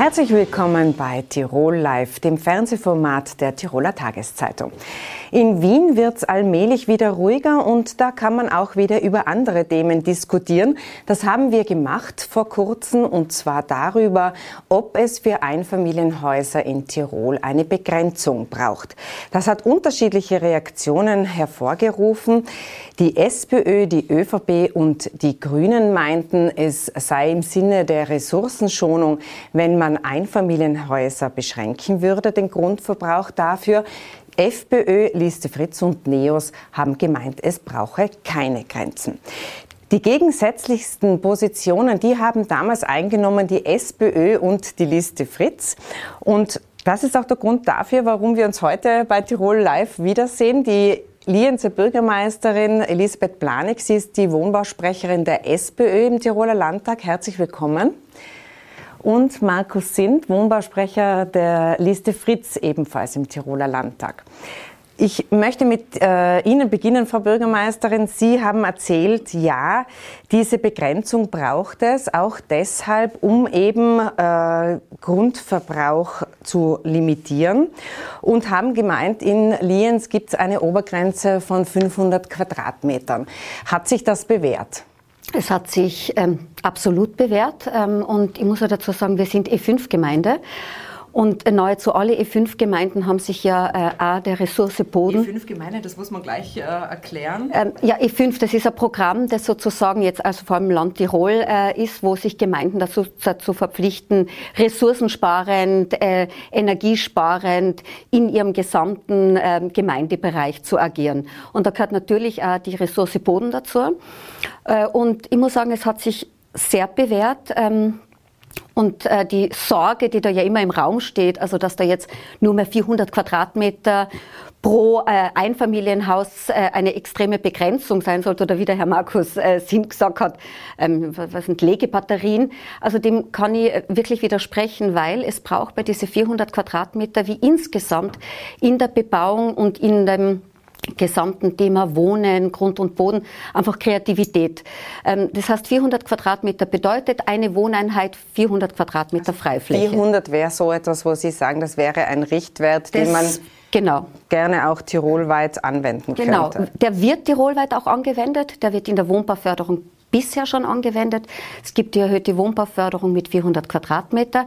Herzlich willkommen bei Tirol Live, dem Fernsehformat der Tiroler Tageszeitung. In Wien wird es allmählich wieder ruhiger und da kann man auch wieder über andere Themen diskutieren. Das haben wir gemacht vor kurzem und zwar darüber, ob es für Einfamilienhäuser in Tirol eine Begrenzung braucht. Das hat unterschiedliche Reaktionen hervorgerufen. Die SPÖ, die ÖVP und die Grünen meinten, es sei im Sinne der Ressourcenschonung, wenn man Einfamilienhäuser beschränken würde, den Grundverbrauch dafür. FPÖ, Liste Fritz und NEOS haben gemeint, es brauche keine Grenzen. Die gegensätzlichsten Positionen, die haben damals eingenommen die SPÖ und die Liste Fritz. Und das ist auch der Grund dafür, warum wir uns heute bei Tirol Live wiedersehen. Die Lienzer Bürgermeisterin Elisabeth Planig, sie ist die Wohnbausprecherin der SPÖ im Tiroler Landtag. Herzlich willkommen und Markus Sind, Wohnbausprecher der Liste Fritz, ebenfalls im Tiroler Landtag. Ich möchte mit äh, Ihnen beginnen, Frau Bürgermeisterin. Sie haben erzählt, ja, diese Begrenzung braucht es auch deshalb, um eben äh, Grundverbrauch zu limitieren und haben gemeint, in Lienz gibt es eine Obergrenze von 500 Quadratmetern. Hat sich das bewährt? Es hat sich ähm, absolut bewährt ähm, und ich muss auch dazu sagen, wir sind E5-Gemeinde und nahezu alle E5-Gemeinden haben sich ja äh, auch der Ressource Boden. E5-Gemeinde, das muss man gleich äh, erklären. Ähm, ja, E5, das ist ein Programm, das sozusagen jetzt also vor allem Land Tirol äh, ist, wo sich Gemeinden dazu, dazu verpflichten, ressourcensparend, äh, energiesparend in ihrem gesamten ähm, Gemeindebereich zu agieren. Und da gehört natürlich auch die Ressource Boden dazu. Äh, und ich muss sagen, es hat sich sehr bewährt. Ähm, und äh, die Sorge, die da ja immer im Raum steht, also dass da jetzt nur mehr 400 Quadratmeter pro äh, Einfamilienhaus äh, eine extreme Begrenzung sein sollte, oder wie der Herr Markus äh, Sinn gesagt hat, ähm, was sind Legebatterien? Also dem kann ich äh, wirklich widersprechen, weil es braucht bei diese 400 Quadratmeter wie insgesamt in der Bebauung und in dem gesamten Thema Wohnen, Grund und Boden, einfach Kreativität. Ähm, das heißt, 400 Quadratmeter bedeutet eine Wohneinheit, 400 Quadratmeter Freifläche. 400 wäre so etwas, wo Sie sagen, das wäre ein Richtwert, das, den man genau. gerne auch tirolweit anwenden genau. könnte. Genau, der wird tirolweit auch angewendet, der wird in der Wohnbauförderung bisher schon angewendet. Es gibt die erhöhte Wohnbauförderung mit 400 Quadratmeter.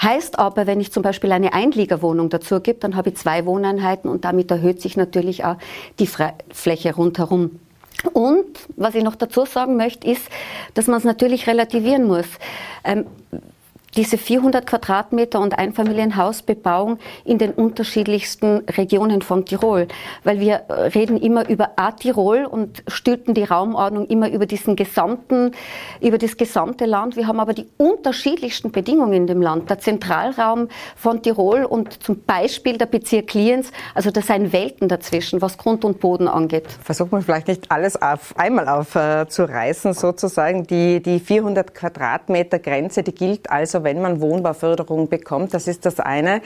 Heißt aber, wenn ich zum Beispiel eine Einliegerwohnung dazu gebe, dann habe ich zwei Wohneinheiten und damit erhöht sich natürlich auch die Fläche rundherum. Und was ich noch dazu sagen möchte, ist, dass man es natürlich relativieren muss. Ähm, diese 400 Quadratmeter und Einfamilienhausbebauung in den unterschiedlichsten Regionen von Tirol. Weil wir reden immer über A-Tirol und stülpen die Raumordnung immer über diesen gesamten, über das gesamte Land. Wir haben aber die unterschiedlichsten Bedingungen in dem Land. Der Zentralraum von Tirol und zum Beispiel der Bezirk Lienz, also da sind Welten dazwischen, was Grund und Boden angeht. Versucht man vielleicht nicht alles auf einmal aufzureißen, äh, sozusagen. Die, die 400 Quadratmeter Grenze, die gilt also also wenn man Wohnbauförderung bekommt, das ist das eine.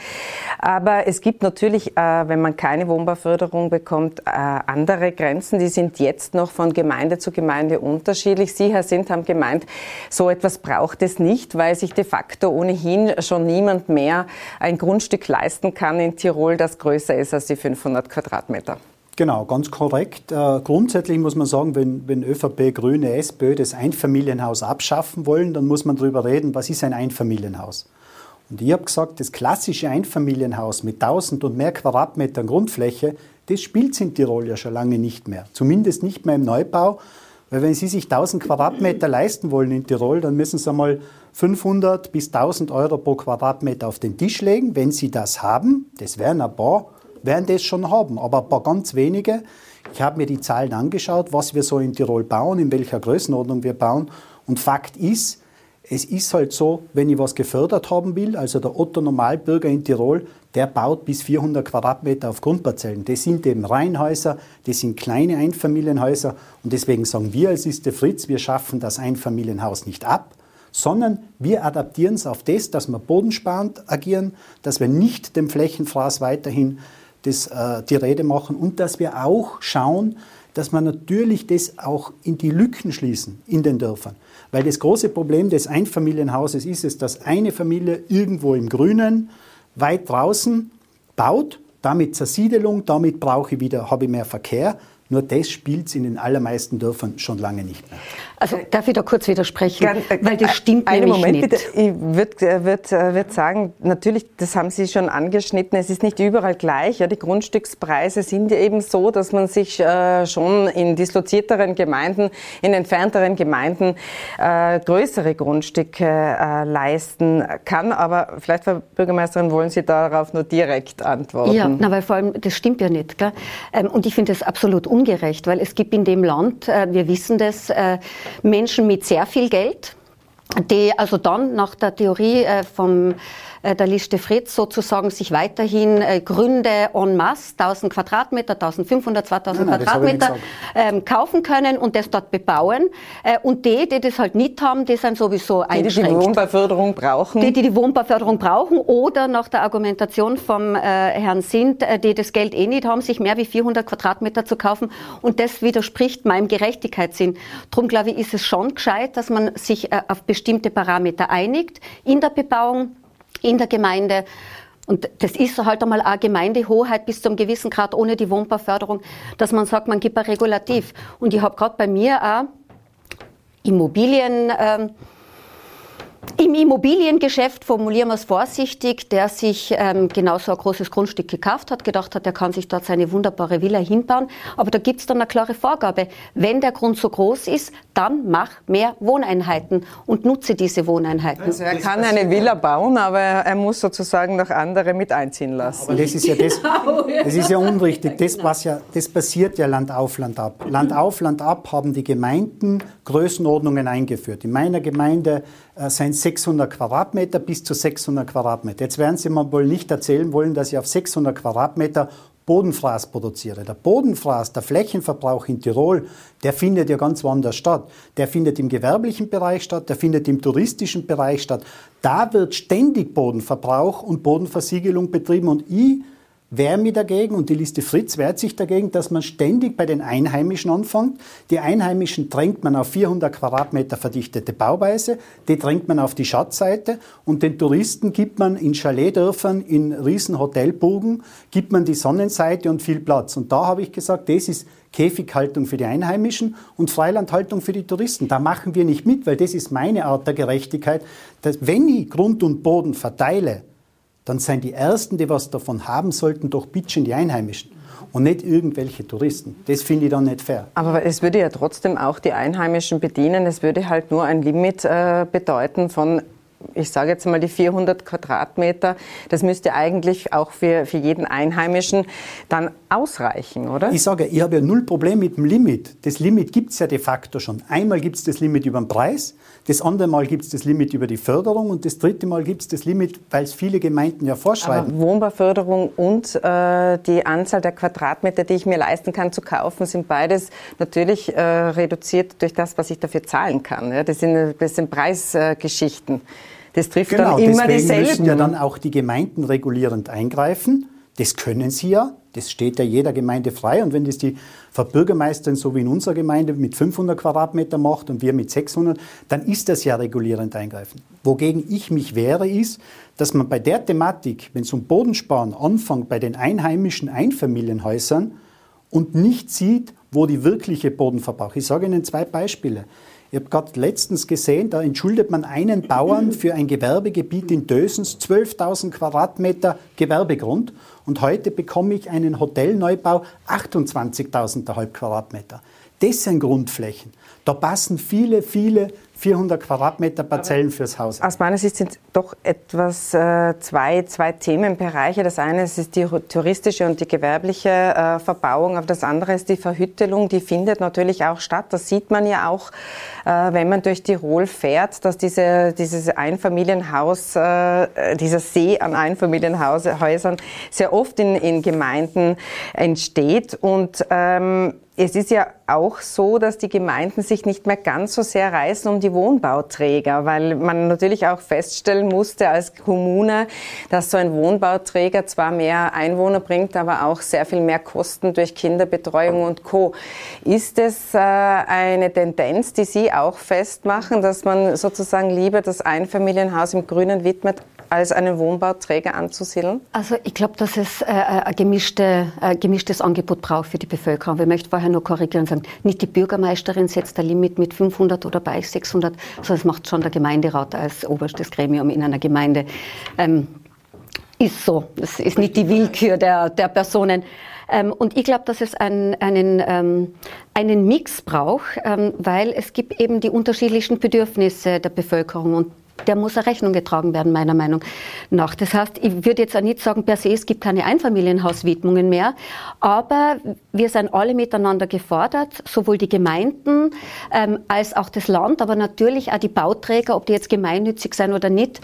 Aber es gibt natürlich, äh, wenn man keine Wohnbauförderung bekommt, äh, andere Grenzen. Die sind jetzt noch von Gemeinde zu Gemeinde unterschiedlich. Sie, Herr Sint, haben gemeint, so etwas braucht es nicht, weil sich de facto ohnehin schon niemand mehr ein Grundstück leisten kann in Tirol, das größer ist als die 500 Quadratmeter. Genau, ganz korrekt. Äh, grundsätzlich muss man sagen, wenn, wenn ÖVP, Grüne, SPÖ das Einfamilienhaus abschaffen wollen, dann muss man darüber reden, was ist ein Einfamilienhaus. Und ich habe gesagt, das klassische Einfamilienhaus mit 1000 und mehr Quadratmetern Grundfläche, das spielt in Tirol ja schon lange nicht mehr. Zumindest nicht mehr im Neubau, weil wenn Sie sich 1000 Quadratmeter leisten wollen in Tirol, dann müssen Sie einmal 500 bis 1000 Euro pro Quadratmeter auf den Tisch legen. Wenn Sie das haben, das wären ein paar, werden das schon haben, aber ein paar ganz wenige. Ich habe mir die Zahlen angeschaut, was wir so in Tirol bauen, in welcher Größenordnung wir bauen. Und Fakt ist, es ist halt so, wenn ich was gefördert haben will, also der Otto Normalbürger in Tirol, der baut bis 400 Quadratmeter auf Grundparzellen. Das sind eben Reihenhäuser, das sind kleine Einfamilienhäuser und deswegen sagen wir als Iste Fritz, wir schaffen das Einfamilienhaus nicht ab, sondern wir adaptieren es auf das, dass wir bodensparend agieren, dass wir nicht dem Flächenfraß weiterhin das, äh, die Rede machen und dass wir auch schauen, dass wir natürlich das auch in die Lücken schließen in den Dörfern. Weil das große Problem des Einfamilienhauses ist es, dass eine Familie irgendwo im Grünen, weit draußen baut, damit Zersiedelung, damit brauche ich wieder, habe ich mehr Verkehr. Nur das spielt es in den allermeisten Dörfern schon lange nicht mehr. Also darf ich da kurz widersprechen, Gern, äh, weil das stimmt einen nämlich Moment nicht. Bitte. Ich würde würd, würd sagen, natürlich, das haben Sie schon angeschnitten, es ist nicht überall gleich. Ja, die Grundstückspreise sind ja eben so, dass man sich äh, schon in dislozierteren Gemeinden, in entfernteren Gemeinden äh, größere Grundstücke äh, leisten kann. Aber vielleicht, Frau Bürgermeisterin, wollen Sie darauf nur direkt antworten? Ja, na, weil vor allem, das stimmt ja nicht. Gell? Ähm, und ich finde das absolut ungerecht weil es gibt in dem Land, äh, wir wissen das, äh, Menschen mit sehr viel Geld, die also dann nach der Theorie äh, vom der Liste Fritz sozusagen sich weiterhin äh, Gründe en masse, 1000 Quadratmeter, 1500, 2000 nein, nein, Quadratmeter ähm, kaufen können und das dort bebauen. Äh, und die, die das halt nicht haben, die sind sowieso eingeschränkt. Die, die die Wohnbauförderung brauchen. Die, die die Wohnbauförderung brauchen oder nach der Argumentation vom äh, Herrn Sint, äh, die das Geld eh nicht haben, sich mehr wie 400 Quadratmeter zu kaufen. Und das widerspricht meinem Gerechtigkeitssinn. Darum glaube ich, ist es schon gescheit, dass man sich äh, auf bestimmte Parameter einigt in der Bebauung in der Gemeinde. Und das ist halt einmal eine Gemeindehoheit bis zu einem gewissen Grad ohne die Wohnbauförderung, dass man sagt, man gibt ein Regulativ. Und ich habe gerade bei mir auch Immobilien. Ähm, im Immobiliengeschäft formulieren wir es vorsichtig, der sich ähm, genauso ein großes Grundstück gekauft hat, gedacht hat, er kann sich dort seine wunderbare Villa hinbauen. Aber da gibt es dann eine klare Vorgabe. Wenn der Grund so groß ist, dann mach mehr Wohneinheiten und nutze diese Wohneinheiten. Also er kann eine Villa bauen, aber er muss sozusagen noch andere mit einziehen lassen. Aber das ist ja das, das ist ja unrichtig. Das, was ja, das passiert ja Land auf, Land ab. Land auf, Land ab haben die Gemeinden Größenordnungen eingeführt. In meiner Gemeinde äh, sind 600 Quadratmeter bis zu 600 Quadratmeter. Jetzt werden Sie mir wohl nicht erzählen wollen, dass ich auf 600 Quadratmeter Bodenfraß produziere. Der Bodenfraß, der Flächenverbrauch in Tirol, der findet ja ganz woanders statt. Der findet im gewerblichen Bereich statt, der findet im touristischen Bereich statt. Da wird ständig Bodenverbrauch und Bodenversiegelung betrieben und ich wehre mich dagegen und die Liste Fritz wehrt sich dagegen, dass man ständig bei den Einheimischen anfängt. Die Einheimischen drängt man auf 400 Quadratmeter verdichtete Bauweise, die drängt man auf die Schatzseite und den Touristen gibt man in Chaletdörfern, in riesen Hotelbogen, gibt man die Sonnenseite und viel Platz. Und da habe ich gesagt, das ist Käfighaltung für die Einheimischen und Freilandhaltung für die Touristen. Da machen wir nicht mit, weil das ist meine Art der Gerechtigkeit, dass wenn ich Grund und Boden verteile, dann sind die Ersten, die was davon haben sollten, doch bitteschön die Einheimischen und nicht irgendwelche Touristen. Das finde ich dann nicht fair. Aber es würde ja trotzdem auch die Einheimischen bedienen. Es würde halt nur ein Limit äh, bedeuten von ich sage jetzt mal die 400 Quadratmeter, das müsste eigentlich auch für, für jeden Einheimischen dann ausreichen, oder? Ich sage, ich habe ja null Problem mit dem Limit. Das Limit gibt es ja de facto schon. Einmal gibt es das Limit über den Preis, das andere Mal gibt es das Limit über die Förderung und das dritte Mal gibt es das Limit, weil es viele Gemeinden ja vorschreiben. Aber Wohnbauförderung und äh, die Anzahl der Quadratmeter, die ich mir leisten kann zu kaufen, sind beides natürlich äh, reduziert durch das, was ich dafür zahlen kann. Ja? Das, sind, das sind Preisgeschichten. Äh, das trifft genau, dann immer dieselben. Deswegen müssen ja dann auch die Gemeinden regulierend eingreifen. Das können sie ja. Das steht ja jeder Gemeinde frei. Und wenn das die Frau Bürgermeisterin so wie in unserer Gemeinde mit 500 Quadratmeter macht und wir mit 600, dann ist das ja regulierend eingreifen. Wogegen ich mich wehre, ist, dass man bei der Thematik, wenn es um Bodensparen anfängt, bei den einheimischen Einfamilienhäusern und nicht sieht, wo die wirkliche Bodenverbrauch. Ich sage Ihnen zwei Beispiele. Ich habe gerade letztens gesehen, da entschuldet man einen Bauern für ein Gewerbegebiet in Dösens 12.000 Quadratmeter Gewerbegrund und heute bekomme ich einen Hotelneubau 28.000 Quadratmeter. Das sind Grundflächen. Da passen viele, viele 400 Quadratmeter Parzellen fürs Haus. Aus meiner Sicht sind doch etwas äh, zwei, zwei Themenbereiche. Das eine ist die touristische und die gewerbliche äh, Verbauung, aber das andere ist die Verhüttelung. Die findet natürlich auch statt. Das sieht man ja auch, äh, wenn man durch Tirol fährt, dass diese, dieses Einfamilienhaus, äh, dieser See an Einfamilienhäusern sehr oft in, in Gemeinden entsteht und ähm, es ist ja auch so, dass die Gemeinden sich nicht mehr ganz so sehr reißen um die Wohnbauträger, weil man natürlich auch feststellen musste als Kommune, dass so ein Wohnbauträger zwar mehr Einwohner bringt, aber auch sehr viel mehr Kosten durch Kinderbetreuung und Co. Ist es äh, eine Tendenz, die Sie auch festmachen, dass man sozusagen lieber das Einfamilienhaus im Grünen widmet, als einen Wohnbauträger anzusiedeln? Also ich glaube, dass es äh, ein gemischte, äh, gemischtes Angebot braucht für die Bevölkerung. Ich möchte vorher nur korrigieren und sagen, nicht die Bürgermeisterin setzt ein Limit mit 500 oder bei 600, sondern das macht schon der Gemeinderat als oberstes Gremium in einer Gemeinde. Ähm, ist so. Es ist nicht die Willkür der, der Personen. Ähm, und ich glaube, dass es ein, einen, ähm, einen Mix braucht, ähm, weil es gibt eben die unterschiedlichen Bedürfnisse der Bevölkerung und der muss eine Rechnung getragen werden, meiner Meinung nach. Das heißt, ich würde jetzt auch nicht sagen, per se, es gibt keine Einfamilienhauswidmungen mehr, aber wir sind alle miteinander gefordert, sowohl die Gemeinden ähm, als auch das Land, aber natürlich auch die Bauträger, ob die jetzt gemeinnützig sein oder nicht,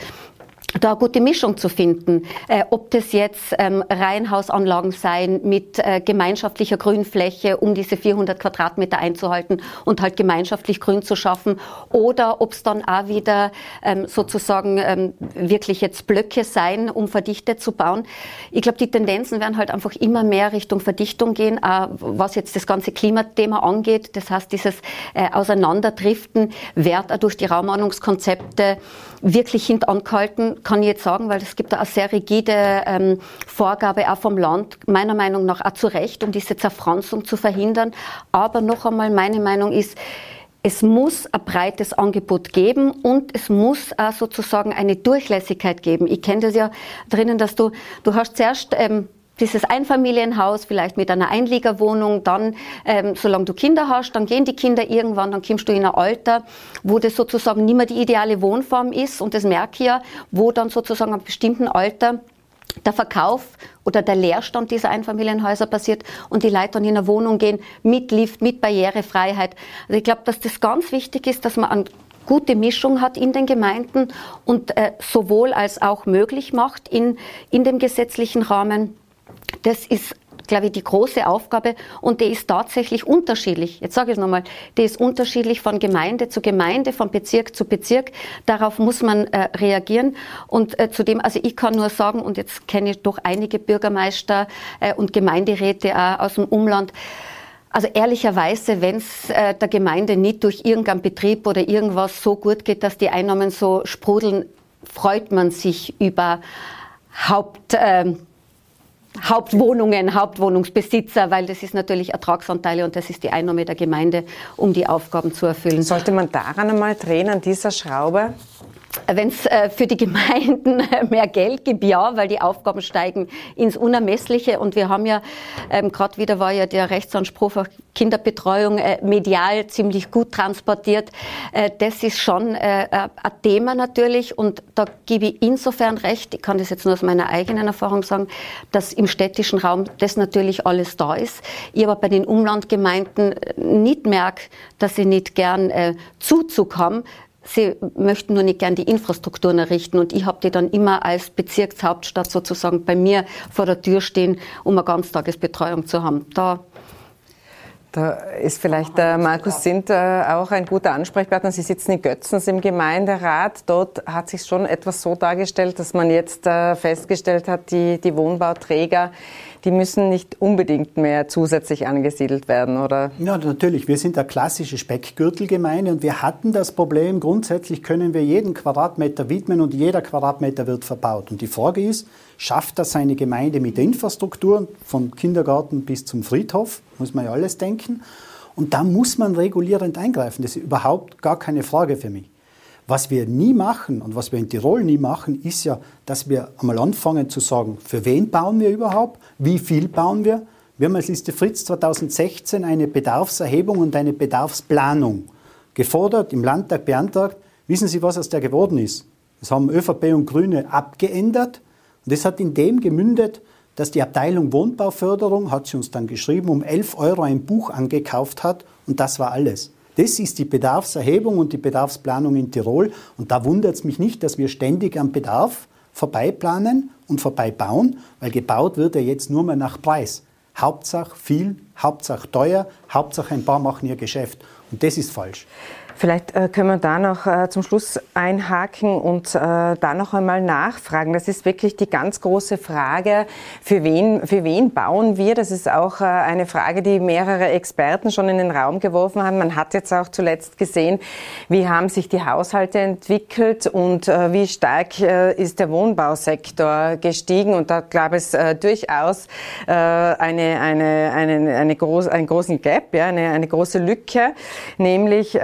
da gute Mischung zu finden. Äh, ob das jetzt ähm, Reihenhausanlagen sein mit äh, gemeinschaftlicher Grünfläche, um diese 400 Quadratmeter einzuhalten und halt gemeinschaftlich Grün zu schaffen, oder ob es dann auch wieder ähm, sozusagen ähm, wirklich jetzt Blöcke sein, um verdichtet zu bauen. Ich glaube, die Tendenzen werden halt einfach immer mehr Richtung Verdichtung gehen, auch was jetzt das ganze Klimathema angeht. Das heißt, dieses äh, Auseinanderdriften wird auch durch die Raumordnungskonzepte wirklich hintangehalten, kann ich jetzt sagen, weil es gibt da eine sehr rigide ähm, Vorgabe auch vom Land, meiner Meinung nach auch zu Recht, um diese Zerfranzung zu verhindern. Aber noch einmal, meine Meinung ist, es muss ein breites Angebot geben und es muss auch sozusagen eine Durchlässigkeit geben. Ich kenne das ja drinnen, dass du, du hast zuerst ähm, dieses Einfamilienhaus, vielleicht mit einer Einliegerwohnung, dann, ähm, solange du Kinder hast, dann gehen die Kinder irgendwann, dann kommst du in ein Alter, wo das sozusagen nicht mehr die ideale Wohnform ist und das merke ich ja, wo dann sozusagen einem bestimmten Alter der Verkauf oder der Leerstand dieser Einfamilienhäuser passiert und die Leute dann in eine Wohnung gehen mit Lift, mit Barrierefreiheit. Also ich glaube, dass das ganz wichtig ist, dass man eine gute Mischung hat in den Gemeinden und äh, sowohl als auch möglich macht in, in dem gesetzlichen Rahmen. Das ist glaube ich, die große Aufgabe und die ist tatsächlich unterschiedlich. Jetzt sage ich es nochmal, die ist unterschiedlich von Gemeinde zu Gemeinde, von Bezirk zu Bezirk. Darauf muss man äh, reagieren und äh, zudem, also ich kann nur sagen, und jetzt kenne ich doch einige Bürgermeister äh, und Gemeinderäte auch aus dem Umland, also ehrlicherweise, wenn es äh, der Gemeinde nicht durch irgendeinen Betrieb oder irgendwas so gut geht, dass die Einnahmen so sprudeln, freut man sich über Haupt, äh, Hauptwohnungen, Hauptwohnungsbesitzer, weil das ist natürlich Ertragsanteile und das ist die Einnahme der Gemeinde, um die Aufgaben zu erfüllen. Sollte man daran einmal drehen, an dieser Schraube? Wenn es äh, für die Gemeinden mehr Geld gibt, ja, weil die Aufgaben steigen ins Unermessliche. Und wir haben ja, ähm, gerade wieder war ja der Rechtsanspruch auf Kinderbetreuung äh, medial ziemlich gut transportiert. Äh, das ist schon ein Thema natürlich. Und da gebe ich insofern recht, ich kann das jetzt nur aus meiner eigenen Erfahrung sagen, dass im städtischen Raum das natürlich alles da ist. Ich aber bei den Umlandgemeinden nicht merke, dass sie nicht gern Zuzug haben, Sie möchten nur nicht gern die Infrastrukturen errichten und ich habe die dann immer als Bezirkshauptstadt sozusagen bei mir vor der Tür stehen, um eine Ganztagesbetreuung zu haben. Da da ist vielleicht der Markus Sinter auch ein guter Ansprechpartner. Sie sitzen in Götzens im Gemeinderat. Dort hat sich schon etwas so dargestellt, dass man jetzt äh, festgestellt hat, die, die Wohnbauträger die müssen nicht unbedingt mehr zusätzlich angesiedelt werden, oder? Ja, natürlich. Wir sind eine klassische Speckgürtelgemeinde und wir hatten das Problem, grundsätzlich können wir jeden Quadratmeter widmen und jeder Quadratmeter wird verbaut. Und die Frage ist, schafft das seine Gemeinde mit der Infrastruktur, vom Kindergarten bis zum Friedhof, muss man ja alles denken. Und da muss man regulierend eingreifen. Das ist überhaupt gar keine Frage für mich. Was wir nie machen und was wir in Tirol nie machen, ist ja, dass wir einmal anfangen zu sagen, für wen bauen wir überhaupt, wie viel bauen wir. Wir haben als Liste Fritz 2016 eine Bedarfserhebung und eine Bedarfsplanung gefordert, im Landtag beantragt. Wissen Sie, was aus der geworden ist? Das haben ÖVP und Grüne abgeändert und das hat in dem gemündet, dass die Abteilung Wohnbauförderung, hat sie uns dann geschrieben, um 11 Euro ein Buch angekauft hat und das war alles. Das ist die Bedarfserhebung und die Bedarfsplanung in Tirol. Und da wundert es mich nicht, dass wir ständig am Bedarf vorbeiplanen und vorbeibauen, weil gebaut wird ja jetzt nur mehr nach Preis. Hauptsache viel, Hauptsache teuer, Hauptsache ein paar machen ihr Geschäft. Und das ist falsch. Vielleicht äh, können wir da noch äh, zum Schluss einhaken und äh, da noch einmal nachfragen. Das ist wirklich die ganz große Frage, für wen, für wen bauen wir? Das ist auch äh, eine Frage, die mehrere Experten schon in den Raum geworfen haben. Man hat jetzt auch zuletzt gesehen, wie haben sich die Haushalte entwickelt und äh, wie stark äh, ist der Wohnbausektor gestiegen. Und da gab es durchaus eine, eine, eine, eine groß, einen großen Gap, ja, eine, eine große Lücke, nämlich,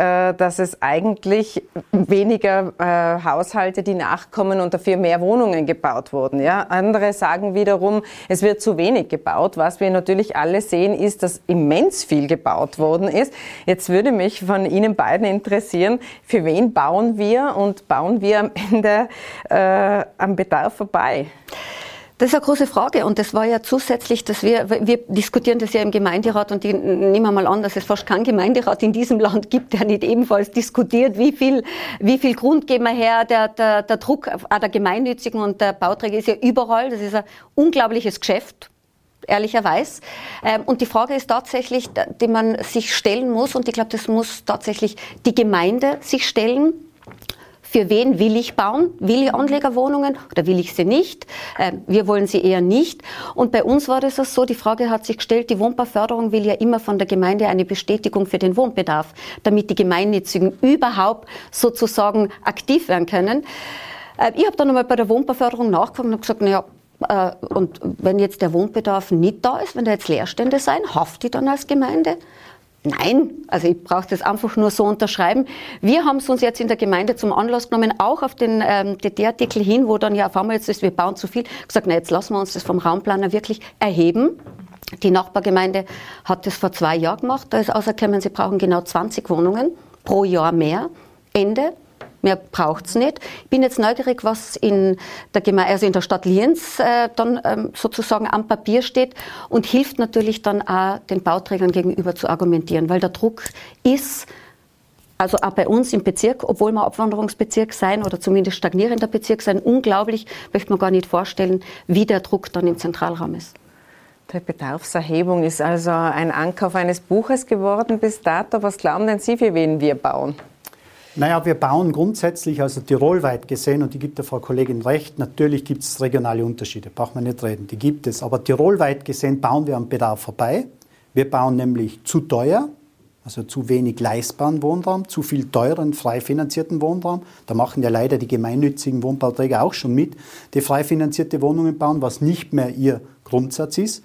dass es eigentlich weniger äh, Haushalte, die nachkommen und dafür mehr Wohnungen gebaut wurden. Ja? Andere sagen wiederum, es wird zu wenig gebaut. Was wir natürlich alle sehen, ist, dass immens viel gebaut worden ist. Jetzt würde mich von Ihnen beiden interessieren, für wen bauen wir und bauen wir am Ende äh, am Bedarf vorbei? Das ist eine große Frage und das war ja zusätzlich, dass wir, wir diskutieren das ja im Gemeinderat und nehmen wir mal an, dass es fast keinen Gemeinderat in diesem Land gibt, der nicht ebenfalls diskutiert, wie viel, wie viel Grund geben wir her, der, der, der Druck auch der Gemeinnützigen und der Bauträger ist ja überall, das ist ein unglaubliches Geschäft, ehrlicherweise. Ähm, und die Frage ist tatsächlich, die man sich stellen muss, und ich glaube, das muss tatsächlich die Gemeinde sich stellen für wen will ich bauen? Will ich Anlegerwohnungen oder will ich sie nicht? Ähm, wir wollen sie eher nicht. Und bei uns war das so, die Frage hat sich gestellt, die Wohnbauförderung will ja immer von der Gemeinde eine Bestätigung für den Wohnbedarf, damit die Gemeinnützigen überhaupt sozusagen aktiv werden können. Äh, ich habe dann einmal bei der Wohnbauförderung nachgefragt und habe gesagt, naja, äh, und wenn jetzt der Wohnbedarf nicht da ist, wenn da jetzt Leerstände sein, hafte ich dann als Gemeinde? Nein, also ich brauche das einfach nur so unterschreiben. Wir haben es uns jetzt in der Gemeinde zum Anlass genommen, auch auf den ähm, DD-Artikel hin, wo dann ja auf einmal jetzt ist, wir bauen zu viel, gesagt, na jetzt lassen wir uns das vom Raumplaner wirklich erheben. Die Nachbargemeinde hat das vor zwei Jahren gemacht. Da ist auserkennen, sie brauchen genau 20 Wohnungen pro Jahr mehr. Ende. Mehr braucht's nicht. Ich bin jetzt neugierig, was in der, Geme also in der Stadt Lienz äh, dann ähm, sozusagen am Papier steht und hilft natürlich dann auch den Bauträgern gegenüber zu argumentieren, weil der Druck ist, also auch bei uns im Bezirk, obwohl wir Abwanderungsbezirk sein oder zumindest stagnierender Bezirk sein, unglaublich, möchte man gar nicht vorstellen, wie der Druck dann im Zentralraum ist. Die Bedarfserhebung ist also ein Ankauf eines Buches geworden bis dato. Was glauben denn Sie, für wen wir bauen? Naja, wir bauen grundsätzlich, also tirolweit gesehen, und die gibt der Frau Kollegin recht, natürlich gibt es regionale Unterschiede, braucht man nicht reden, die gibt es. Aber tirolweit gesehen bauen wir am Bedarf vorbei. Wir bauen nämlich zu teuer, also zu wenig leistbaren Wohnraum, zu viel teuren, frei finanzierten Wohnraum. Da machen ja leider die gemeinnützigen Wohnbauträger auch schon mit, die frei finanzierte Wohnungen bauen, was nicht mehr ihr Grundsatz ist.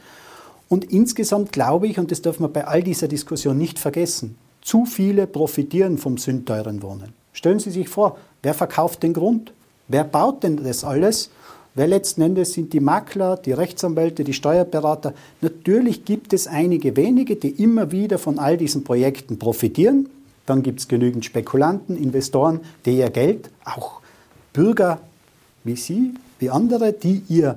Und insgesamt glaube ich, und das dürfen wir bei all dieser Diskussion nicht vergessen, zu viele profitieren vom sündteuren Wohnen. Stellen Sie sich vor, wer verkauft den Grund? Wer baut denn das alles? Wer letzten Endes sind die Makler, die Rechtsanwälte, die Steuerberater? Natürlich gibt es einige wenige, die immer wieder von all diesen Projekten profitieren. Dann gibt es genügend Spekulanten, Investoren, die ihr Geld, auch Bürger wie Sie, wie andere, die ihr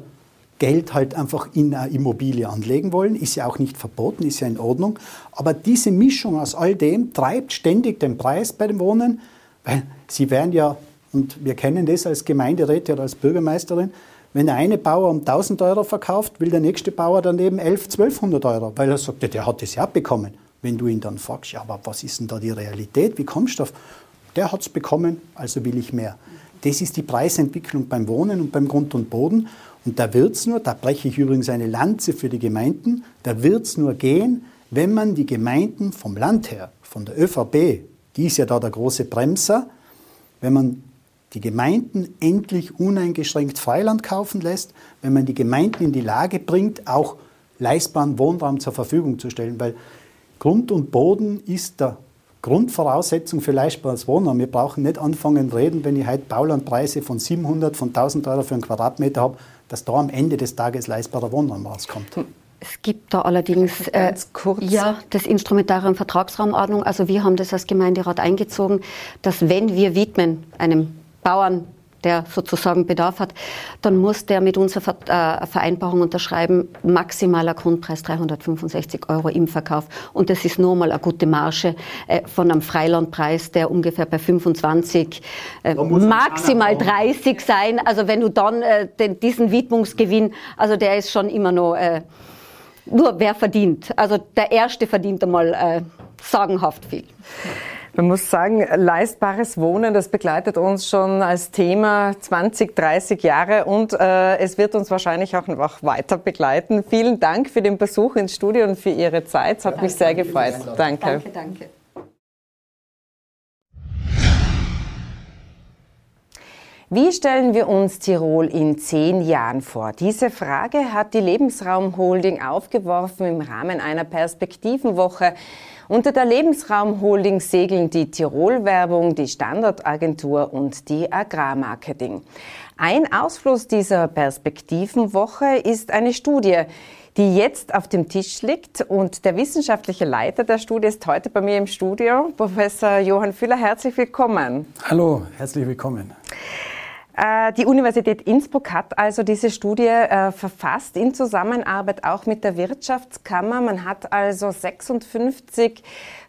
Geld halt einfach in eine Immobilie anlegen wollen. Ist ja auch nicht verboten, ist ja in Ordnung. Aber diese Mischung aus all dem treibt ständig den Preis bei dem Wohnen, weil sie werden ja, und wir kennen das als Gemeinderäte oder als Bürgermeisterin, wenn der eine Bauer um 1000 Euro verkauft, will der nächste Bauer daneben 11, 1200 Euro, weil er sagt, der hat das ja bekommen. Wenn du ihn dann fragst, ja, aber was ist denn da die Realität? Wie kommst du auf? Der hat es bekommen, also will ich mehr. Das ist die Preisentwicklung beim Wohnen und beim Grund und Boden. Und da wird es nur, da breche ich übrigens eine Lanze für die Gemeinden, da wird es nur gehen, wenn man die Gemeinden vom Land her, von der ÖVP, die ist ja da der große Bremser, wenn man die Gemeinden endlich uneingeschränkt Freiland kaufen lässt, wenn man die Gemeinden in die Lage bringt, auch leistbaren Wohnraum zur Verfügung zu stellen, weil Grund und Boden ist der Grundvoraussetzung für leistbares Wohnraum. Wir brauchen nicht anfangen reden, wenn ich heute Baulandpreise von 700, von 1000 Euro für einen Quadratmeter habe, dass da am Ende des Tages leistbarer Wohnraum rauskommt. Es gibt da allerdings äh, ja, das Instrumentarium Vertragsraumordnung. Also wir haben das als Gemeinderat eingezogen, dass wenn wir widmen einem Bauern der sozusagen Bedarf hat, dann muss der mit unserer äh, Vereinbarung unterschreiben, maximaler Grundpreis 365 Euro im Verkauf. Und das ist nur mal eine gute Marge äh, von einem Freilandpreis, der ungefähr bei 25, äh, maximal 30 sein. Also wenn du dann diesen Widmungsgewinn, also der ist schon immer noch, nur wer verdient. Also der Erste verdient einmal sagenhaft viel. Man muss sagen, leistbares Wohnen, das begleitet uns schon als Thema 20, 30 Jahre und äh, es wird uns wahrscheinlich auch noch weiter begleiten. Vielen Dank für den Besuch ins Studio und für Ihre Zeit. Es hat ja, mich sehr gefreut. Danke. Danke, danke. Wie stellen wir uns Tirol in zehn Jahren vor? Diese Frage hat die Lebensraumholding aufgeworfen im Rahmen einer Perspektivenwoche unter der Lebensraumholding segeln die Tirol-Werbung, die Standortagentur und die Agrarmarketing. Ein Ausfluss dieser Perspektivenwoche ist eine Studie, die jetzt auf dem Tisch liegt. Und der wissenschaftliche Leiter der Studie ist heute bei mir im Studio, Professor Johann Füller. Herzlich willkommen. Hallo, herzlich willkommen. Äh, die Universität Innsbruck hat also diese Studie äh, verfasst in Zusammenarbeit auch mit der Wirtschaftskammer. Man hat also 56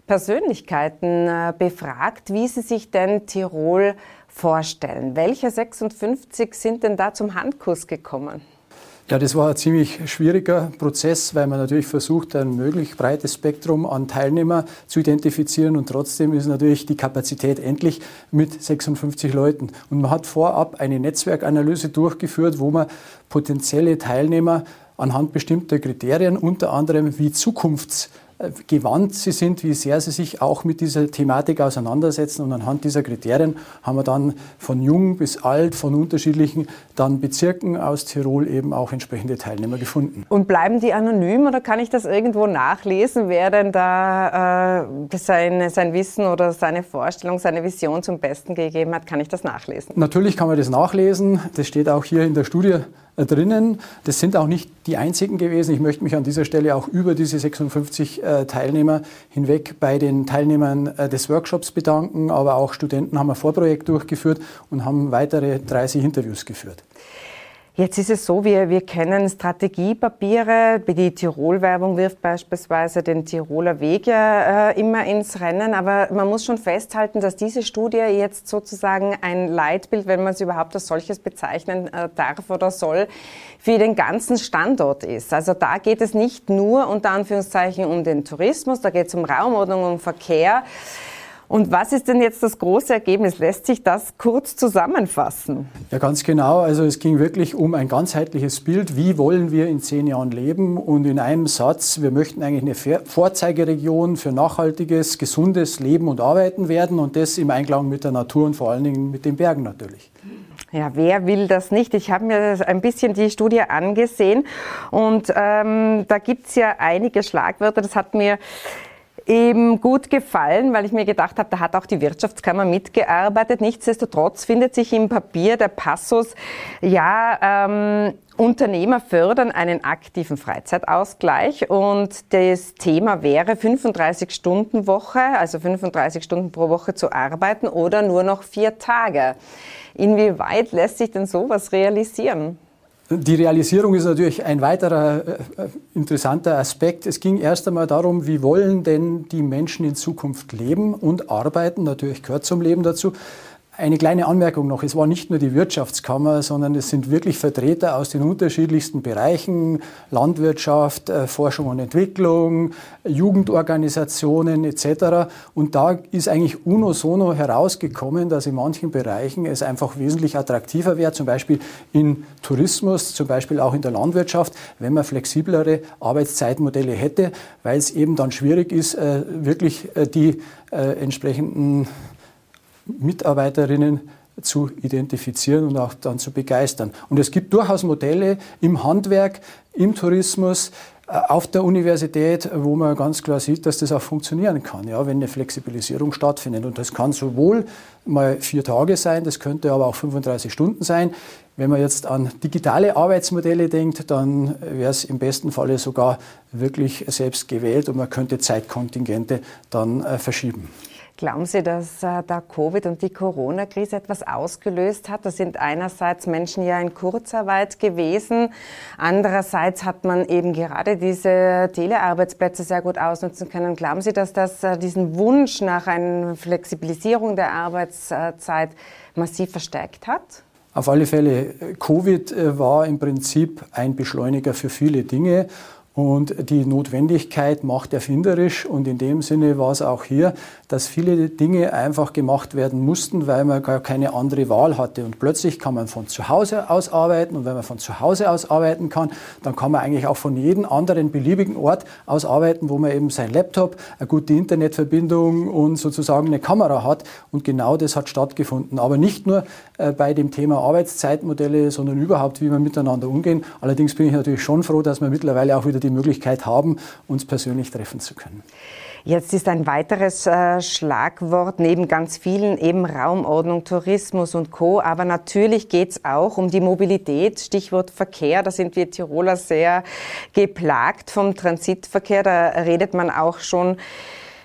Persönlichkeiten äh, befragt, wie sie sich denn Tirol vorstellen. Welche 56 sind denn da zum Handkuss gekommen? Ja, das war ein ziemlich schwieriger Prozess, weil man natürlich versucht, ein möglichst breites Spektrum an Teilnehmer zu identifizieren und trotzdem ist natürlich die Kapazität endlich mit 56 Leuten. Und man hat vorab eine Netzwerkanalyse durchgeführt, wo man potenzielle Teilnehmer anhand bestimmter Kriterien, unter anderem wie Zukunfts gewandt sie sind, wie sehr sie sich auch mit dieser Thematik auseinandersetzen. Und anhand dieser Kriterien haben wir dann von jung bis alt, von unterschiedlichen dann Bezirken aus Tirol eben auch entsprechende Teilnehmer gefunden. Und bleiben die anonym oder kann ich das irgendwo nachlesen, wer denn da äh, sein, sein Wissen oder seine Vorstellung, seine Vision zum Besten gegeben hat? Kann ich das nachlesen? Natürlich kann man das nachlesen. Das steht auch hier in der Studie äh, drinnen. Das sind auch nicht die einzigen gewesen. Ich möchte mich an dieser Stelle auch über diese 56 äh, Teilnehmer hinweg bei den Teilnehmern äh, des Workshops bedanken, aber auch Studenten haben ein Vorprojekt durchgeführt und haben weitere 30 Interviews geführt. Jetzt ist es so, wir, wir kennen Strategiepapiere. Die Tirol-Werbung wirft beispielsweise den Tiroler Weg ja äh, immer ins Rennen. Aber man muss schon festhalten, dass diese Studie jetzt sozusagen ein Leitbild, wenn man es überhaupt als solches bezeichnen äh, darf oder soll, für den ganzen Standort ist. Also da geht es nicht nur unter Anführungszeichen um den Tourismus, da geht es um Raumordnung, um Verkehr. Und was ist denn jetzt das große Ergebnis? Lässt sich das kurz zusammenfassen? Ja, ganz genau. Also es ging wirklich um ein ganzheitliches Bild. Wie wollen wir in zehn Jahren leben? Und in einem Satz, wir möchten eigentlich eine Vorzeigeregion für nachhaltiges, gesundes Leben und Arbeiten werden und das im Einklang mit der Natur und vor allen Dingen mit den Bergen natürlich. Ja, wer will das nicht? Ich habe mir ein bisschen die Studie angesehen und ähm, da es ja einige Schlagwörter. Das hat mir eben gut gefallen, weil ich mir gedacht habe, da hat auch die Wirtschaftskammer mitgearbeitet. Nichtsdestotrotz findet sich im Papier der Passus, ja, ähm, Unternehmer fördern einen aktiven Freizeitausgleich und das Thema wäre 35-Stunden-Woche, also 35 Stunden pro Woche zu arbeiten oder nur noch vier Tage. Inwieweit lässt sich denn sowas realisieren? Die Realisierung ist natürlich ein weiterer äh, interessanter Aspekt. Es ging erst einmal darum, wie wollen denn die Menschen in Zukunft leben und arbeiten. Natürlich gehört zum Leben dazu. Eine kleine Anmerkung noch. Es war nicht nur die Wirtschaftskammer, sondern es sind wirklich Vertreter aus den unterschiedlichsten Bereichen, Landwirtschaft, äh, Forschung und Entwicklung, Jugendorganisationen etc. Und da ist eigentlich uno sono herausgekommen, dass in manchen Bereichen es einfach wesentlich attraktiver wäre, zum Beispiel in Tourismus, zum Beispiel auch in der Landwirtschaft, wenn man flexiblere Arbeitszeitmodelle hätte, weil es eben dann schwierig ist, äh, wirklich äh, die entsprechenden Mitarbeiterinnen zu identifizieren und auch dann zu begeistern. Und es gibt durchaus Modelle im Handwerk, im Tourismus, äh, auf der Universität, wo man ganz klar sieht, dass das auch funktionieren kann, ja, wenn eine Flexibilisierung stattfindet. Und das kann sowohl mal vier Tage sein, das könnte aber auch 35 Stunden sein. Wenn man jetzt an digitale Arbeitsmodelle denkt, dann wäre es im besten Falle sogar wirklich selbst gewählt und man könnte Zeitkontingente dann äh, verschieben. Glauben Sie, dass äh, da Covid und die Corona-Krise etwas ausgelöst hat? Da sind einerseits Menschen ja in Kurzarbeit gewesen, andererseits hat man eben gerade diese Telearbeitsplätze sehr gut ausnutzen können. Glauben Sie, dass das äh, diesen Wunsch nach einer Flexibilisierung der Arbeitszeit massiv verstärkt hat? Auf alle Fälle, Covid äh, war im Prinzip ein Beschleuniger für viele Dinge. Und die Notwendigkeit macht erfinderisch und in dem Sinne war es auch hier, dass viele Dinge einfach gemacht werden mussten, weil man gar keine andere Wahl hatte. Und plötzlich kann man von zu Hause aus arbeiten und wenn man von zu Hause aus arbeiten kann, dann kann man eigentlich auch von jedem anderen beliebigen Ort aus arbeiten, wo man eben sein Laptop, eine gute Internetverbindung und sozusagen eine Kamera hat. Und genau das hat stattgefunden. Aber nicht nur äh, bei dem Thema Arbeitszeitmodelle, sondern überhaupt, wie wir miteinander umgehen. Allerdings bin ich natürlich schon froh, dass wir mittlerweile auch wieder die Möglichkeit haben, uns persönlich treffen zu können. Jetzt ist ein weiteres äh, Schlagwort neben ganz vielen eben Raumordnung, Tourismus und Co. Aber natürlich geht es auch um die Mobilität. Stichwort Verkehr. Da sind wir Tiroler sehr geplagt vom Transitverkehr. Da redet man auch schon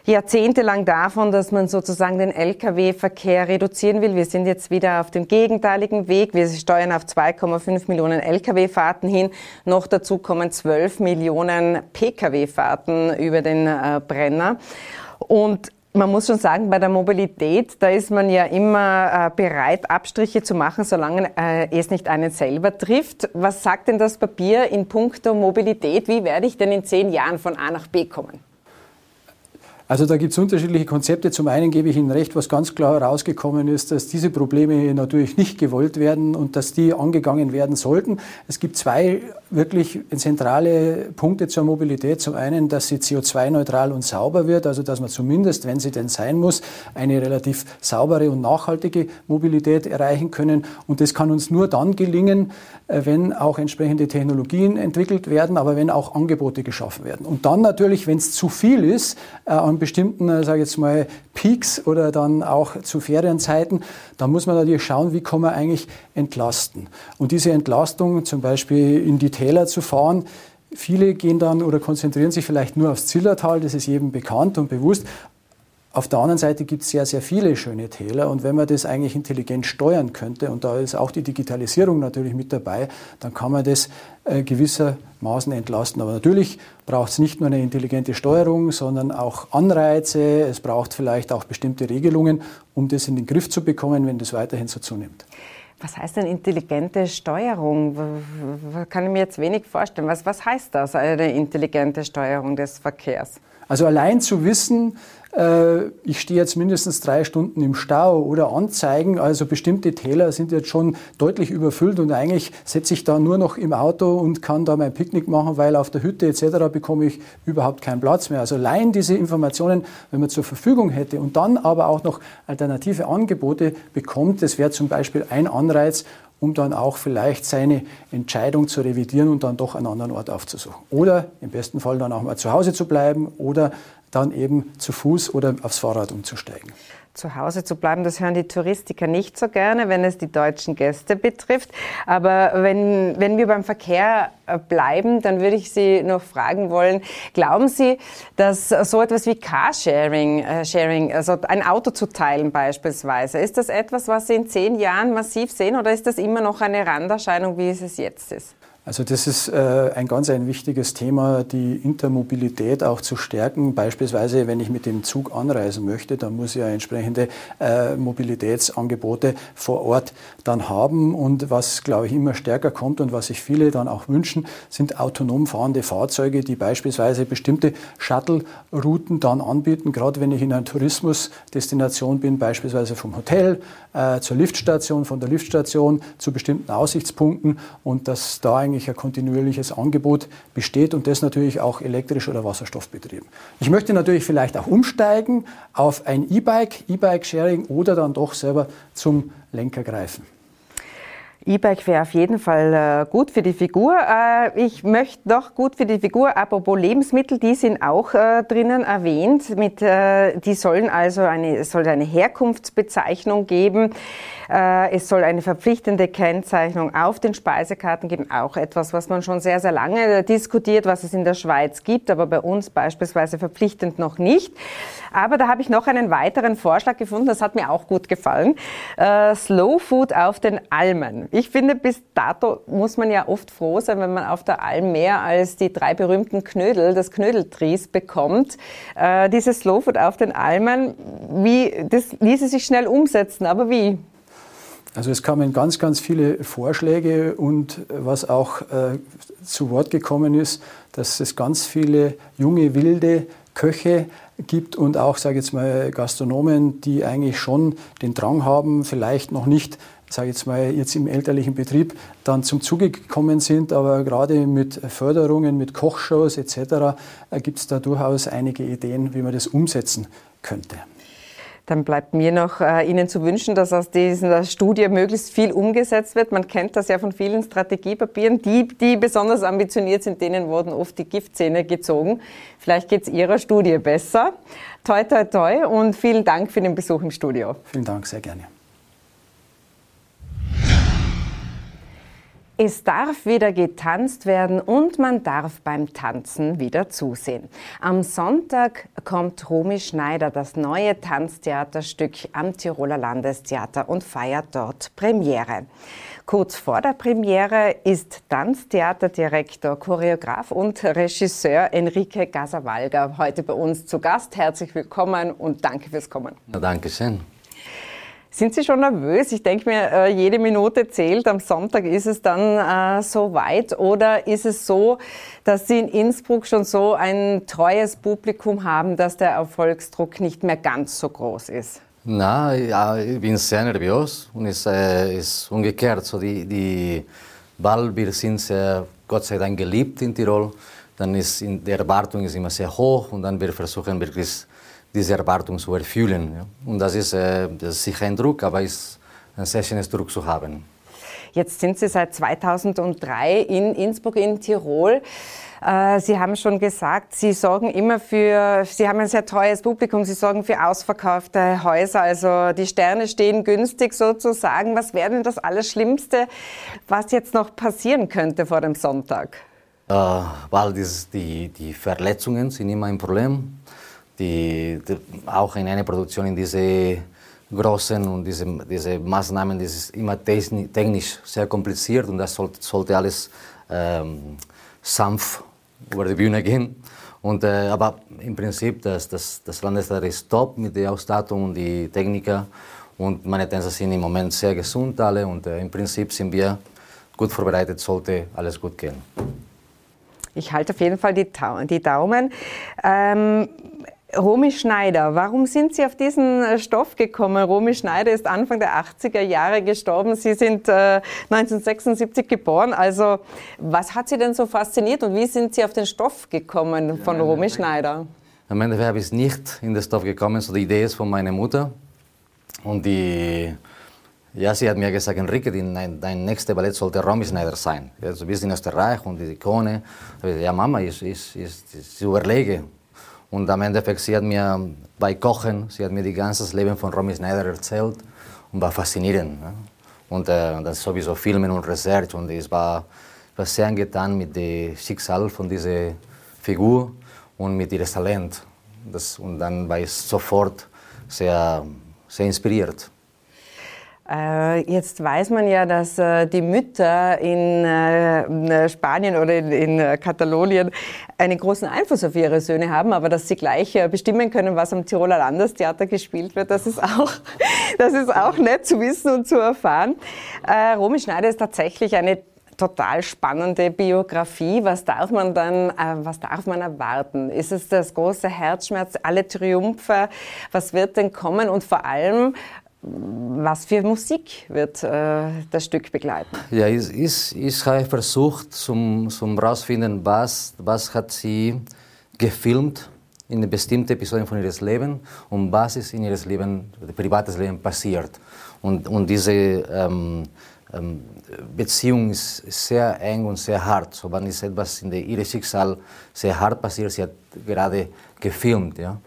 jahrzehntelang davon, dass man sozusagen den Lkw-Verkehr reduzieren will. Wir sind jetzt wieder auf dem gegenteiligen Weg. Wir steuern auf 2,5 Millionen Lkw-Fahrten hin. Noch dazu kommen 12 Millionen Pkw-Fahrten über den äh, Brenner. Und man muss schon sagen, bei der Mobilität, da ist man ja immer äh, bereit, Abstriche zu machen, solange äh, es nicht einen selber trifft. Was sagt denn das Papier in puncto Mobilität? Wie werde ich denn in zehn Jahren von A nach B kommen? Also da gibt es unterschiedliche Konzepte. Zum einen gebe ich Ihnen recht, was ganz klar herausgekommen ist, dass diese Probleme natürlich nicht gewollt werden und dass die angegangen werden sollten. Es gibt zwei wirklich zentrale Punkte zur Mobilität. Zum einen, dass sie CO2-neutral und sauber wird, also dass man zumindest, wenn sie denn sein muss, eine relativ saubere und nachhaltige Mobilität erreichen können. Und das kann uns nur dann gelingen, wenn auch entsprechende Technologien entwickelt werden, aber wenn auch Angebote geschaffen werden. Und dann natürlich, wenn es zu viel ist, äh, an bestimmten, äh, sage ich jetzt mal, Peaks oder dann auch zu Ferienzeiten, da muss man natürlich schauen, wie kann man eigentlich entlasten. Und diese Entlastung zum Beispiel in die Täler zu fahren, Viele gehen dann oder konzentrieren sich vielleicht nur aufs Zillertal, das ist jedem bekannt und bewusst. Auf der anderen Seite gibt es sehr, sehr viele schöne Täler und wenn man das eigentlich intelligent steuern könnte, und da ist auch die Digitalisierung natürlich mit dabei, dann kann man das äh, gewissermaßen entlasten. Aber natürlich braucht es nicht nur eine intelligente Steuerung, sondern auch Anreize, es braucht vielleicht auch bestimmte Regelungen, um das in den Griff zu bekommen, wenn das weiterhin so zunimmt. Was heißt denn intelligente Steuerung? Kann ich mir jetzt wenig vorstellen. Was, was heißt das, eine intelligente Steuerung des Verkehrs? Also allein zu wissen, äh, ich stehe jetzt mindestens drei Stunden im Stau oder Anzeigen, also bestimmte Täler sind jetzt schon deutlich überfüllt und eigentlich setze ich da nur noch im Auto und kann da mein Picknick machen, weil auf der Hütte etc. bekomme ich überhaupt keinen Platz mehr. Also allein diese Informationen, wenn man zur Verfügung hätte und dann aber auch noch alternative Angebote bekommt, das wäre zum Beispiel ein Anreiz, um dann auch vielleicht seine Entscheidung zu revidieren und dann doch einen anderen Ort aufzusuchen. Oder im besten Fall dann auch mal zu Hause zu bleiben oder dann eben zu Fuß oder aufs Fahrrad umzusteigen. Zu Hause zu bleiben, das hören die Touristiker nicht so gerne, wenn es die deutschen Gäste betrifft. Aber wenn, wenn wir beim Verkehr äh, bleiben, dann würde ich Sie noch fragen wollen, glauben Sie, dass so etwas wie Carsharing, äh, Sharing, also ein Auto zu teilen beispielsweise, ist das etwas, was Sie in zehn Jahren massiv sehen oder ist das immer noch eine Randerscheinung, wie es jetzt ist? Also das ist äh, ein ganz ein wichtiges Thema, die Intermobilität auch zu stärken. Beispielsweise, wenn ich mit dem Zug anreisen möchte, dann muss ich ja entsprechende äh, Mobilitätsangebote vor Ort dann haben. Und was, glaube ich, immer stärker kommt und was sich viele dann auch wünschen, sind autonom fahrende Fahrzeuge, die beispielsweise bestimmte Shuttle-Routen dann anbieten. Gerade wenn ich in einer Tourismusdestination bin, beispielsweise vom Hotel äh, zur Liftstation, von der Liftstation zu bestimmten Aussichtspunkten und dass da eigentlich ein kontinuierliches Angebot besteht und das natürlich auch elektrisch oder wasserstoffbetrieben. Ich möchte natürlich vielleicht auch umsteigen auf ein E-Bike, E-Bike-Sharing oder dann doch selber zum Lenker greifen. E-Bike wäre auf jeden Fall äh, gut für die Figur. Äh, ich möchte noch gut für die Figur, apropos Lebensmittel, die sind auch äh, drinnen erwähnt. Mit, die sollen also eine, soll eine Herkunftsbezeichnung geben. Äh, es soll eine verpflichtende Kennzeichnung auf den Speisekarten geben. Auch etwas, was man schon sehr, sehr lange diskutiert, was es in der Schweiz gibt, aber bei uns beispielsweise verpflichtend noch nicht. Aber da habe ich noch einen weiteren Vorschlag gefunden, das hat mir auch gut gefallen. Äh, Slow Food auf den Almen. Ich finde, bis dato muss man ja oft froh sein, wenn man auf der Alm mehr als die drei berühmten Knödel, das Knödeltries bekommt. Äh, dieses Slowfood auf den Almen, wie, das ließe sich schnell umsetzen, aber wie? Also es kamen ganz, ganz viele Vorschläge und was auch äh, zu Wort gekommen ist, dass es ganz viele junge, wilde Köche gibt und auch, sage ich jetzt mal, Gastronomen, die eigentlich schon den Drang haben, vielleicht noch nicht, sage ich jetzt mal, jetzt im elterlichen Betrieb dann zum Zuge gekommen sind, aber gerade mit Förderungen, mit Kochshows etc. Äh, gibt es da durchaus einige Ideen, wie man das umsetzen könnte. Dann bleibt mir noch äh, Ihnen zu wünschen, dass aus dieser Studie möglichst viel umgesetzt wird. Man kennt das ja von vielen Strategiepapieren. Die, die besonders ambitioniert sind, denen wurden oft die Giftzähne gezogen. Vielleicht geht es Ihrer Studie besser. Toi, toi, toi und vielen Dank für den Besuch im Studio. Vielen Dank, sehr gerne. Es darf wieder getanzt werden und man darf beim Tanzen wieder zusehen. Am Sonntag kommt Romy Schneider, das neue Tanztheaterstück am Tiroler Landestheater und feiert dort Premiere. Kurz vor der Premiere ist Tanztheaterdirektor, Choreograf und Regisseur Enrique Gasavalga heute bei uns zu Gast. Herzlich willkommen und danke fürs Kommen. Na, danke schön. Sind Sie schon nervös? Ich denke mir, äh, jede Minute zählt. Am Sonntag ist es dann äh, so weit. Oder ist es so, dass Sie in Innsbruck schon so ein treues Publikum haben, dass der Erfolgsdruck nicht mehr ganz so groß ist? Na, ja, ich bin sehr nervös und es äh, ist umgekehrt. So die, die, weil wir sind sehr, Gott sei Dank geliebt in Tirol, dann ist in, die Erwartung ist immer sehr hoch und dann wir versuchen wirklich diese Erwartung zu erfüllen. Ja. Und das ist, äh, das ist sicher ein Druck, aber es ist ein sehr schönes Druck zu haben. Jetzt sind Sie seit 2003 in Innsbruck in Tirol. Äh, Sie haben schon gesagt, Sie sorgen immer für, Sie haben ein sehr treues Publikum, Sie sorgen für ausverkaufte Häuser, also die Sterne stehen günstig sozusagen. Was wäre denn das Allerschlimmste, was jetzt noch passieren könnte vor dem Sonntag? Äh, weil dieses, die, die Verletzungen sind immer ein Problem die, die, auch in einer Produktion in diese großen und diese, diese Maßnahmen, das ist immer technisch sehr kompliziert und das sollte, sollte alles ähm, sanft über die Bühne gehen. Und, äh, aber im Prinzip, das, das, das Landestheater ist top mit der Ausstattung und die Techniker und meine Tänzer sind im Moment sehr gesund alle und äh, im Prinzip sind wir gut vorbereitet, sollte alles gut gehen. Ich halte auf jeden Fall die, die Daumen. Ähm, Romy Schneider, warum sind Sie auf diesen äh, Stoff gekommen? Romy Schneider ist Anfang der 80er Jahre gestorben. Sie sind äh, 1976 geboren. Also was hat Sie denn so fasziniert und wie sind Sie auf den Stoff gekommen von ja, Romy Schneider? Am Ende habe ich nicht in den Stoff gekommen, so die Idee ist von meiner Mutter. Und die, ja, sie hat mir gesagt, Enrique, dein, dein nächster Ballett sollte Romy Schneider sein. Also wir sind in Österreich und die Ikone. Ja, Mama, ich, ich, ich, ich überlege. Und am Endeffekt, sie hat mir bei Kochen, sie hat mir das ganze Leben von Romy Schneider erzählt und war faszinierend. Ne? Und äh, dann sowieso Filmen und Research und es war, war sehr angetan mit dem Schicksal von dieser Figur und mit ihrem Talent. Das, und dann war ich sofort sehr, sehr inspiriert. Äh, jetzt weiß man ja, dass äh, die Mütter in äh, Spanien oder in Katalonien einen großen Einfluss auf ihre Söhne haben, aber dass sie gleich bestimmen können, was am Tiroler Landestheater gespielt wird, das ist auch, das ist auch nett zu wissen und zu erfahren. Romy Schneider ist tatsächlich eine total spannende Biografie. Was darf man dann, was darf man erwarten? Ist es das große Herzschmerz, alle Triumphe? Was wird denn kommen? Und vor allem, was für Musik wird äh, das Stück begleiten? Ja, ich, ich, ich habe versucht, zum, zum rausfinden, was, was hat sie gefilmt in bestimmten Episoden von ihrem Leben und was ist in ihrem Leben, privates Leben passiert. Und, und diese ähm, ähm, Beziehung ist sehr eng und sehr hart. So, wenn ist etwas in ihrem Schicksal sehr hart passiert, sie hat gerade gefilmt. Ja?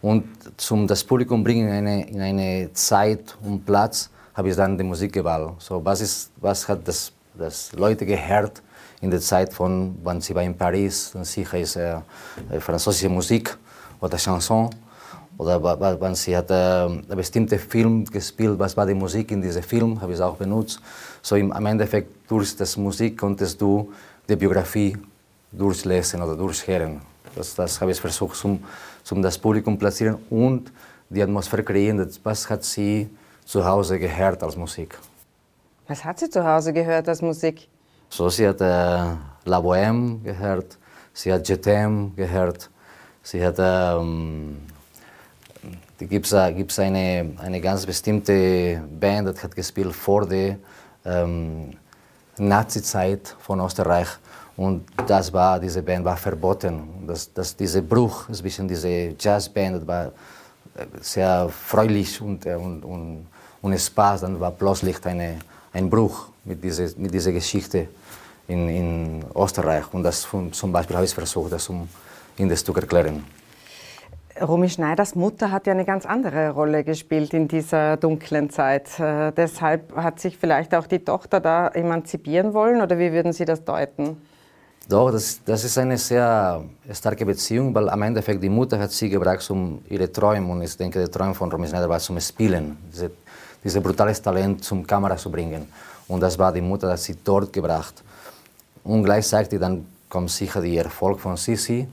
Und zum das Publikum bringen in eine, in eine Zeit und Platz, habe ich dann die Musik gewählt. So, was, ist, was hat das, das Leute gehört in der Zeit von, wenn sie war in Paris, dann sicher ist äh, französische Musik oder Chanson. Oder wenn sie hat äh, einen bestimmten Film gespielt, was war die Musik in diesem Film, habe ich auch benutzt. So im, am Endeffekt durch das Musik konntest du die Biografie durchlesen oder durchhören. Das, das habe ich versucht, zum, zum das Publikum platzieren und die Atmosphäre kreieren, was hat sie zu Hause gehört als Musik. Was hat sie zu Hause gehört als Musik? So, sie hat äh, La Bohème gehört, sie hat Jetem gehört, sie hat, ähm, gibt es äh, eine, eine ganz bestimmte Band, die hat gespielt vor der ähm, Nazi-Zeit von Österreich und das war, diese Band war verboten. Das, das, dieser Bruch zwischen dieser Jazzband war äh, sehr freulich und, äh, und, und, und Spaß, dann war plötzlich eine, ein Bruch mit dieser, mit dieser Geschichte in, in Österreich. Und das zum Beispiel habe ich versucht, das um in das zu erklären. Romy Schneiders Mutter hat ja eine ganz andere Rolle gespielt in dieser dunklen Zeit. Äh, deshalb hat sich vielleicht auch die Tochter da emanzipieren wollen oder wie würden Sie das deuten? Doch, das, das ist eine sehr starke Beziehung, weil am Endeffekt die Mutter hat sie gebracht, um ihre Träume, und ich denke, der Traum von Romy Schneider war zum Spielen, diese, dieses brutales Talent zum Kamera zu bringen. Und das war die Mutter, hat sie dort gebracht. Und gleichzeitig dann kommt sicher der Erfolg von Sisi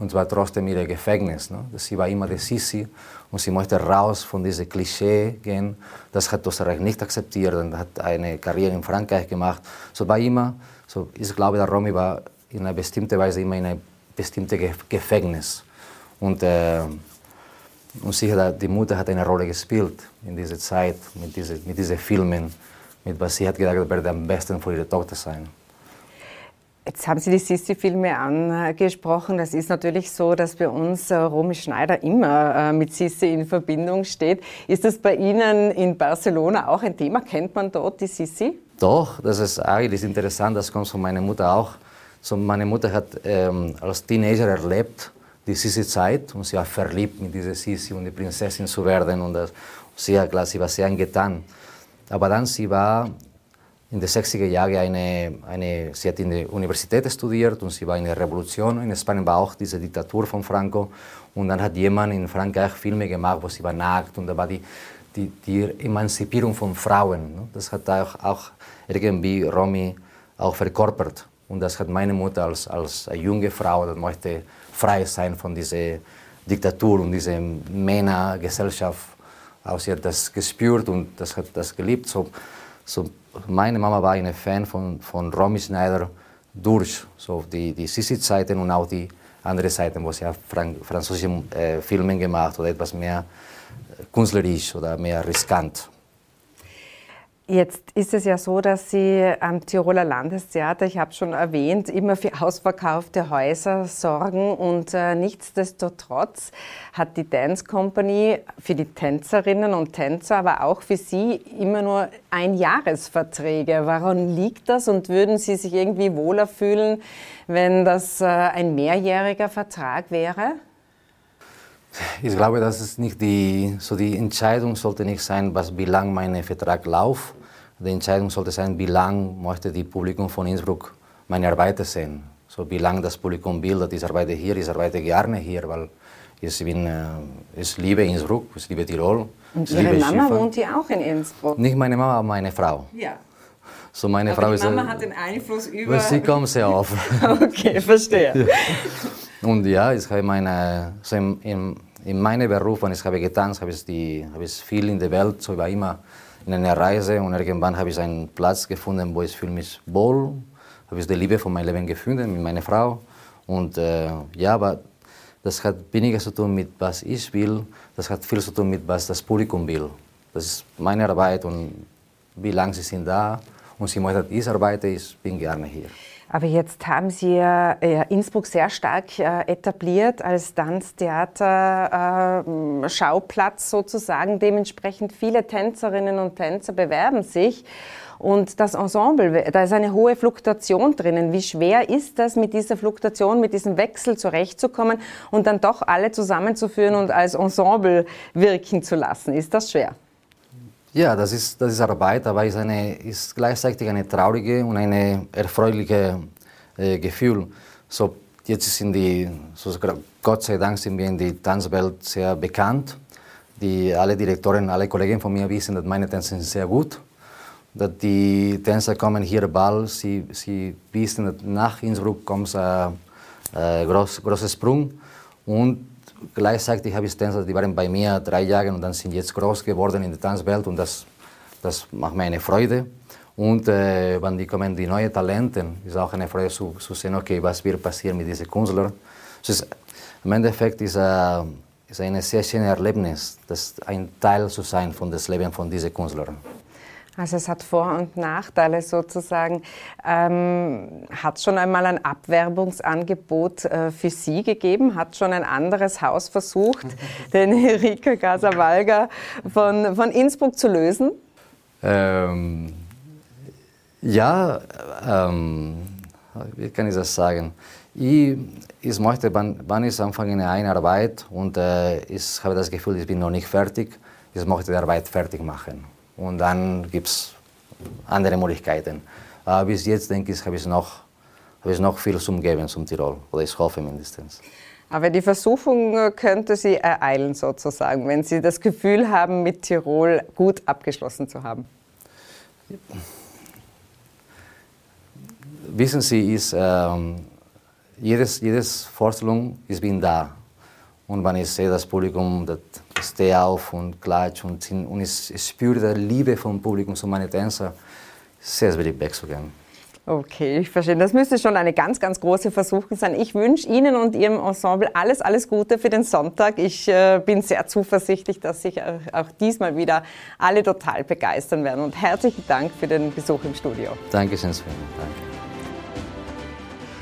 und zwar trotzdem ihr Gefängnis. Ne? Sie war immer die Sisi und sie möchte raus von diesem Klischee gehen. Das hat Österreich nicht akzeptiert und hat eine Karriere in Frankreich gemacht. So war immer, so ich glaube, der Romy war in einer bestimmten Weise immer in einem bestimmten Gefängnis. Und, äh, und sicher, die Mutter hat eine Rolle gespielt in dieser Zeit, mit diesen, mit diesen Filmen, mit was sie hat gedacht, werde am besten für ihre Tochter sein. Jetzt haben Sie die Sissi-Filme angesprochen. Das ist natürlich so, dass bei uns äh, Romy Schneider immer äh, mit Sissi in Verbindung steht. Ist das bei Ihnen in Barcelona auch ein Thema? Kennt man dort die Sissi? Doch, das ist eigentlich interessant. Das kommt von meiner Mutter auch. So, meine Mutter hat ähm, als Teenager erlebt die Sissi-Zeit und sie war verliebt mit dieser Sissi und die Prinzessin zu werden. Und das, sie, klar, sie war sehr angetan. Aber dann sie war in den 60er Jahren eine, eine, sie hat in der Universität studiert und sie war in der Revolution. In Spanien war auch diese Diktatur von Franco. Und dann hat jemand in Frankreich Filme gemacht, wo sie war nackt und da war die, die, die Emanzipierung von Frauen. Ne? Das hat auch, auch irgendwie Romy auch verkörpert. Und das hat meine Mutter als, als junge Frau, die möchte frei sein von dieser Diktatur und dieser Männergesellschaft. Auch sie hat das gespürt und das hat das geliebt. So, so, meine Mama war eine Fan von, von Romy Schneider durch so die, die Sissi-Zeiten und auch die andere Seiten, wo sie Frank französische äh, Filme gemacht oder etwas mehr künstlerisch oder mehr riskant. Jetzt ist es ja so, dass Sie am Tiroler Landestheater, ich habe schon erwähnt, immer für ausverkaufte Häuser sorgen und äh, nichtsdestotrotz hat die Dance Company für die Tänzerinnen und Tänzer, aber auch für Sie immer nur Einjahresverträge. Woran liegt das und würden Sie sich irgendwie wohler fühlen, wenn das äh, ein mehrjähriger Vertrag wäre? Ich glaube, dass es nicht die, so die Entscheidung sollte nicht sein, was, wie lang mein Vertrag läuft, die Entscheidung sollte sein, wie lange möchte die Publikum von Innsbruck meine Arbeit sehen. So wie lange das Publikum will, dass ich arbeite hier, ich arbeite gerne hier, weil ich, bin, äh, ich liebe Innsbruck, ich liebe Tirol. Und Ihre Mama Skifahren. wohnt ja auch in Innsbruck? Nicht meine Mama, aber meine Frau. Ja. So meine aber Frau die ist, Mama hat den Einfluss über... Sie kommt sehr oft. okay, verstehe. Und ja, ich habe meine, so in, in, in meinem Beruf, wenn ich habe getanzt, habe ich, die, habe ich viel in der Welt, so war immer in einer Reise und irgendwann habe ich einen Platz gefunden, wo ich fühle mich wohl, habe ich die Liebe von meinem Leben gefunden mit meiner Frau. Und äh, ja, aber das hat weniger zu tun mit was ich will, das hat viel zu tun mit was das Publikum will. Das ist meine Arbeit und wie lange sie sind da. Und sie möchten, ich arbeite, ich bin gerne hier. Aber jetzt haben Sie ja Innsbruck sehr stark äh, etabliert als Tanztheater-Schauplatz äh, sozusagen. Dementsprechend viele Tänzerinnen und Tänzer bewerben sich. Und das Ensemble, da ist eine hohe Fluktuation drinnen. Wie schwer ist das, mit dieser Fluktuation, mit diesem Wechsel zurechtzukommen und dann doch alle zusammenzuführen und als Ensemble wirken zu lassen? Ist das schwer? Ja, das ist, das ist Arbeit, aber ist, eine, ist gleichzeitig eine traurige und eine erfreuliche äh, Gefühl. So, jetzt sind die, so, Gott sei Dank sind wir in der Tanzwelt sehr bekannt. Die, alle Direktoren, alle Kollegen von mir wissen, dass meine Tänzer sind sehr gut. Dass die Tänzer kommen hier bald, sie, sie wissen, dass nach Innsbruck kommt ein äh, groß, großer Sprung. Und gleichzeitig habe ich Tänzer, die waren bei mir drei Jahre und dann sind jetzt groß geworden in der Tanzwelt und das, das macht mir eine Freude. Und äh, wenn die kommen, die neuen Talente, ist auch eine Freude zu, zu sehen, okay, was wird passieren mit diesen Künstlern. ist, Im Endeffekt ist, äh, ist ein sehr schönes Erlebnis, das ein Teil zu sein von des Lebens von diesen Künstlern. Also es hat Vor- und Nachteile sozusagen. Ähm, hat es schon einmal ein Abwerbungsangebot äh, für Sie gegeben? Hat schon ein anderes Haus versucht, den Erika Casavalga von, von Innsbruck zu lösen? Ähm, ja, ähm, wie kann ich das sagen? Ich, ich möchte, wann, wann ich anfange eine Arbeit und äh, ich habe das Gefühl, ich bin noch nicht fertig, ich möchte die Arbeit fertig machen. Und dann gibt es andere Möglichkeiten. Aber bis jetzt, denke ich, habe ich noch, habe ich noch viel zum Geben zum Tirol. Oder ich hoffe mindestens. Aber die Versuchung äh, könnte Sie ereilen sozusagen, wenn Sie das Gefühl haben, mit Tirol gut abgeschlossen zu haben. Wissen Sie, ist, ähm, jedes, jedes Vorstellung, ich bin da. Und wenn ich sehe, das Publikum, das steht auf und klatscht und, und ich, ich spüre die Liebe vom Publikum zu meinen Tänzern, sehr, sehr wegzugehen. Okay, ich verstehe. Das müsste schon eine ganz, ganz große Versuchung sein. Ich wünsche Ihnen und Ihrem Ensemble alles, alles Gute für den Sonntag. Ich äh, bin sehr zuversichtlich, dass sich auch, auch, diesmal wieder alle total begeistern werden. Und herzlichen Dank für den Besuch im Studio. Dankeschön, Sven. Danke.